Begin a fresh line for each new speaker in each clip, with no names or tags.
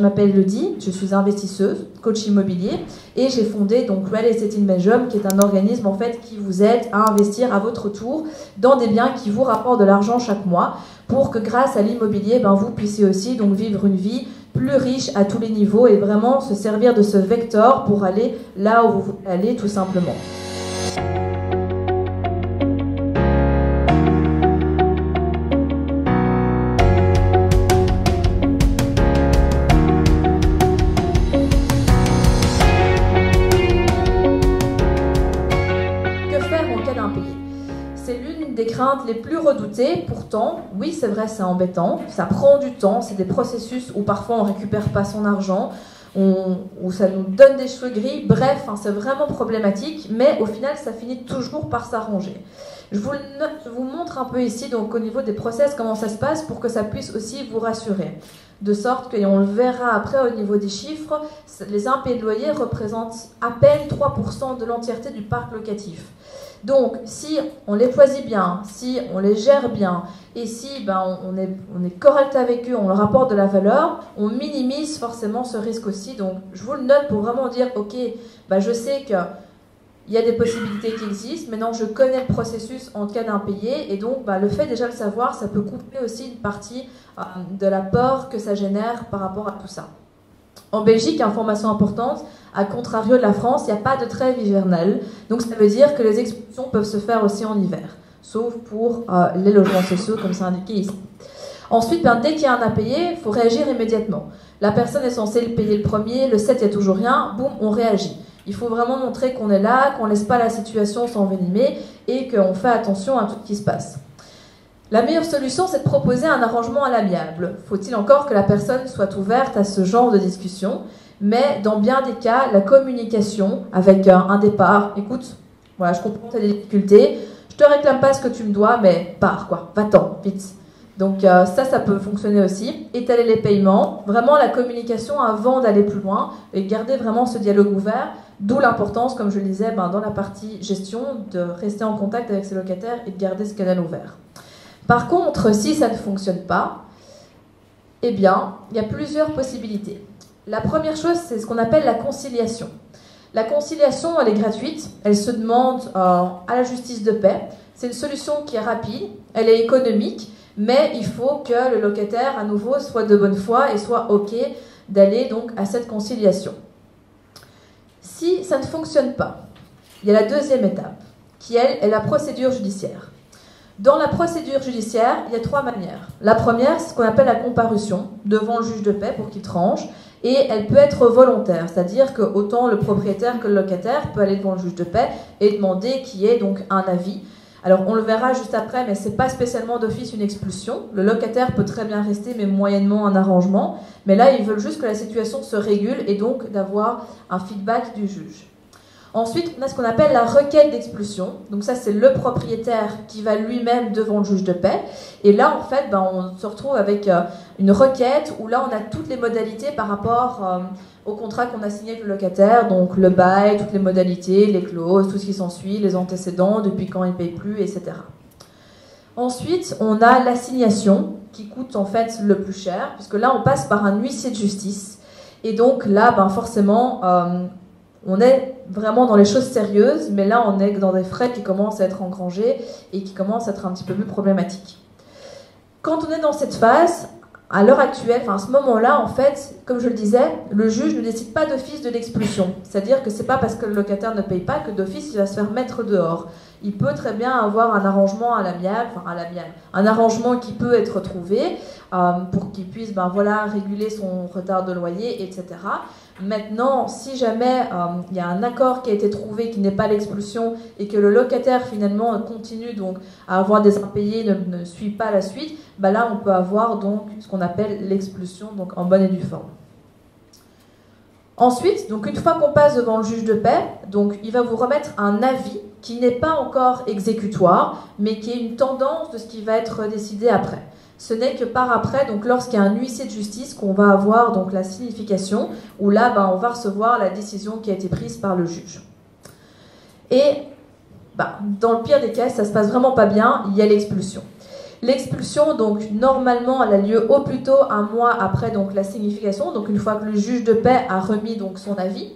Je m'appelle Lydie, je suis investisseuse, coach immobilier et j'ai fondé donc Real Estate in Belgium qui est un organisme en fait qui vous aide à investir à votre tour dans des biens qui vous rapportent de l'argent chaque mois pour que grâce à l'immobilier ben, vous puissiez aussi donc vivre une vie plus riche à tous les niveaux et vraiment se servir de ce vecteur pour aller là où vous aller tout simplement. Les plus redoutées. Pourtant, oui, c'est vrai, c'est embêtant. Ça prend du temps. C'est des processus où parfois on récupère pas son argent, où ça nous donne des cheveux gris. Bref, hein, c'est vraiment problématique. Mais au final, ça finit toujours par s'arranger. Je vous, vous, montre un peu ici, donc au niveau des process, comment ça se passe pour que ça puisse aussi vous rassurer. De sorte que, et on le verra après au niveau des chiffres, les impayés de loyer représentent à peine 3% de l'entièreté du parc locatif. Donc, si on les choisit bien, si on les gère bien, et si ben, on, est, on est correct avec eux, on leur apporte de la valeur, on minimise forcément ce risque aussi. Donc, je vous le note pour vraiment dire, ok, ben, je sais que il y a des possibilités qui existent. Maintenant, je connais le processus en cas d'impayé. Et donc, ben, le fait déjà de le savoir, ça peut couper aussi une partie euh, de la peur que ça génère par rapport à tout ça. En Belgique, information importante, à contrario de la France, il n'y a pas de trêve hivernale. Donc ça veut dire que les expulsions peuvent se faire aussi en hiver, sauf pour euh, les logements sociaux, comme c'est indiqué ici. Ensuite, ben, dès qu'il y a un impayé, il faut réagir immédiatement. La personne est censée le payer le premier, le 7, il n'y a toujours rien, boum, on réagit. Il faut vraiment montrer qu'on est là, qu'on ne laisse pas la situation s'envenimer et qu'on fait attention à tout ce qui se passe. La meilleure solution, c'est de proposer un arrangement à l'amiable. Faut-il encore que la personne soit ouverte à ce genre de discussion? Mais dans bien des cas, la communication avec un départ, écoute, voilà, je comprends tes difficultés, je te réclame pas ce que tu me dois, mais pars quoi, va-t'en, vite. Donc euh, ça, ça peut fonctionner aussi. Étaler les paiements, vraiment la communication avant d'aller plus loin et garder vraiment ce dialogue ouvert. D'où l'importance, comme je le disais, ben, dans la partie gestion, de rester en contact avec ses locataires et de garder ce canal ouvert. Par contre, si ça ne fonctionne pas, eh bien, il y a plusieurs possibilités. La première chose, c'est ce qu'on appelle la conciliation. La conciliation, elle est gratuite, elle se demande euh, à la justice de paix. C'est une solution qui est rapide, elle est économique, mais il faut que le locataire, à nouveau, soit de bonne foi et soit OK d'aller donc à cette conciliation. Si ça ne fonctionne pas, il y a la deuxième étape, qui elle est la procédure judiciaire. Dans la procédure judiciaire, il y a trois manières. La première, c'est ce qu'on appelle la comparution devant le juge de paix pour qu'il tranche. Et elle peut être volontaire, c'est-à-dire que autant le propriétaire que le locataire peut aller devant le juge de paix et demander qu'il y ait donc un avis. Alors on le verra juste après, mais c'est pas spécialement d'office une expulsion. Le locataire peut très bien rester, mais moyennement un arrangement. Mais là, ils veulent juste que la situation se régule et donc d'avoir un feedback du juge. Ensuite, on a ce qu'on appelle la requête d'expulsion. Donc ça, c'est le propriétaire qui va lui-même devant le juge de paix. Et là, en fait, ben, on se retrouve avec euh, une requête où là, on a toutes les modalités par rapport euh, au contrat qu'on a signé avec le locataire. Donc le bail, toutes les modalités, les clauses, tout ce qui s'ensuit, les antécédents, depuis quand il ne paye plus, etc. Ensuite, on a l'assignation qui coûte en fait le plus cher, puisque là, on passe par un huissier de justice. Et donc là, ben, forcément, euh, on est vraiment dans les choses sérieuses, mais là on est dans des frais qui commencent à être engrangés et qui commencent à être un petit peu plus problématiques. Quand on est dans cette phase, à l'heure actuelle, enfin à ce moment-là, en fait, comme je le disais, le juge ne décide pas d'office de l'expulsion. C'est-à-dire que c'est pas parce que le locataire ne paye pas que d'office il va se faire mettre dehors. Il peut très bien avoir un arrangement à l'amiable, enfin à l'amiable, un arrangement qui peut être trouvé euh, pour qu'il puisse, ben voilà, réguler son retard de loyer, etc. Maintenant, si jamais euh, il y a un accord qui a été trouvé qui n'est pas l'expulsion et que le locataire finalement continue donc à avoir des impayés, ne, ne suit pas la suite, bah là on peut avoir donc ce qu'on appelle l'expulsion en bonne et due forme. Ensuite, une fois qu'on passe devant le juge de paix, il va vous remettre un avis qui n'est pas encore exécutoire, mais qui est une tendance de ce qui va être décidé après ce n'est que par après, donc lorsqu'il y a un huissier de justice, qu'on va avoir donc la signification, où là, ben, on va recevoir la décision qui a été prise par le juge. Et ben, dans le pire des cas, ça se passe vraiment pas bien, il y a l'expulsion. L'expulsion, donc normalement, elle a lieu au plus tôt un mois après donc la signification, donc une fois que le juge de paix a remis son avis.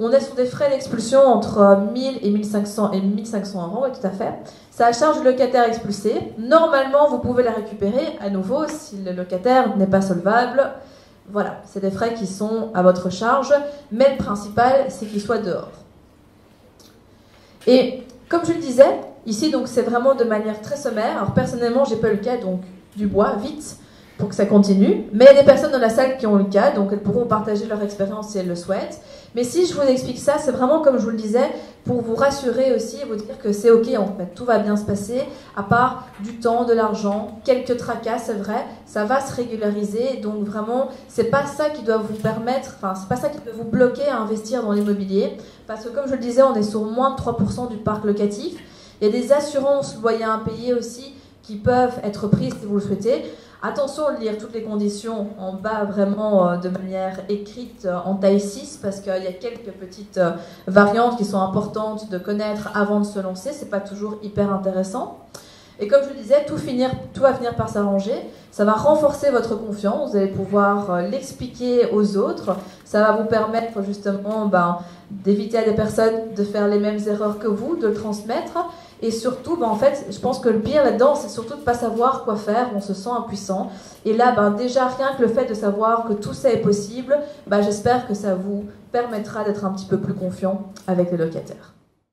On est sur des frais d'expulsion entre 1000 et 1500 et 1500 euros, oui, tout à fait. Ça à charge du locataire expulsé. Normalement, vous pouvez la récupérer à nouveau si le locataire n'est pas solvable. Voilà, c'est des frais qui sont à votre charge, mais le principal, c'est qu'il soit dehors. Et comme je le disais, ici, donc c'est vraiment de manière très sommaire. Alors personnellement, j'ai pas le cas, donc du bois, vite pour que ça continue. Mais il y a des personnes dans la salle qui ont le cas, donc elles pourront partager leur expérience si elles le souhaitent. Mais si je vous explique ça, c'est vraiment comme je vous le disais, pour vous rassurer aussi et vous dire que c'est ok, en fait, tout va bien se passer, à part du temps, de l'argent, quelques tracas, c'est vrai, ça va se régulariser. Donc vraiment, c'est pas ça qui doit vous permettre, enfin, c'est pas ça qui peut vous bloquer à investir dans l'immobilier, parce que comme je le disais, on est sur moins de 3% du parc locatif. Il y a des assurances loyers impayés aussi qui peuvent être prises si vous le souhaitez. Attention à lire toutes les conditions en bas vraiment euh, de manière écrite euh, en taille 6 parce qu'il y a quelques petites euh, variantes qui sont importantes de connaître avant de se lancer. C'est pas toujours hyper intéressant. Et comme je le disais, tout va finir par s'arranger. Ça va renforcer votre confiance. Vous allez pouvoir l'expliquer aux autres. Ça va vous permettre justement ben, d'éviter à des personnes de faire les mêmes erreurs que vous, de le transmettre. Et surtout, ben, en fait, je pense que le pire là-dedans, c'est surtout de ne pas savoir quoi faire, on se sent impuissant. Et là, ben, déjà, rien que le fait de savoir que tout ça est possible, ben, j'espère que ça vous permettra d'être un petit peu plus confiant avec les locataires.